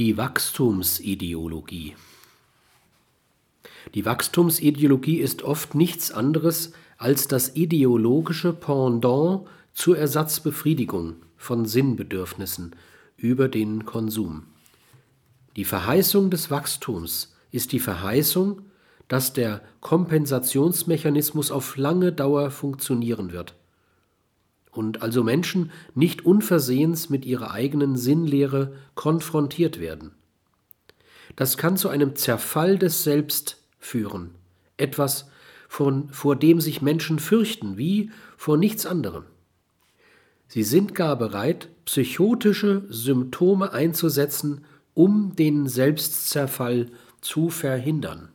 Die Wachstumsideologie. Die Wachstumsideologie ist oft nichts anderes als das ideologische Pendant zur Ersatzbefriedigung von Sinnbedürfnissen über den Konsum. Die Verheißung des Wachstums ist die Verheißung, dass der Kompensationsmechanismus auf lange Dauer funktionieren wird und also Menschen nicht unversehens mit ihrer eigenen Sinnlehre konfrontiert werden. Das kann zu einem Zerfall des Selbst führen, etwas, von, vor dem sich Menschen fürchten, wie vor nichts anderem. Sie sind gar bereit, psychotische Symptome einzusetzen, um den Selbstzerfall zu verhindern.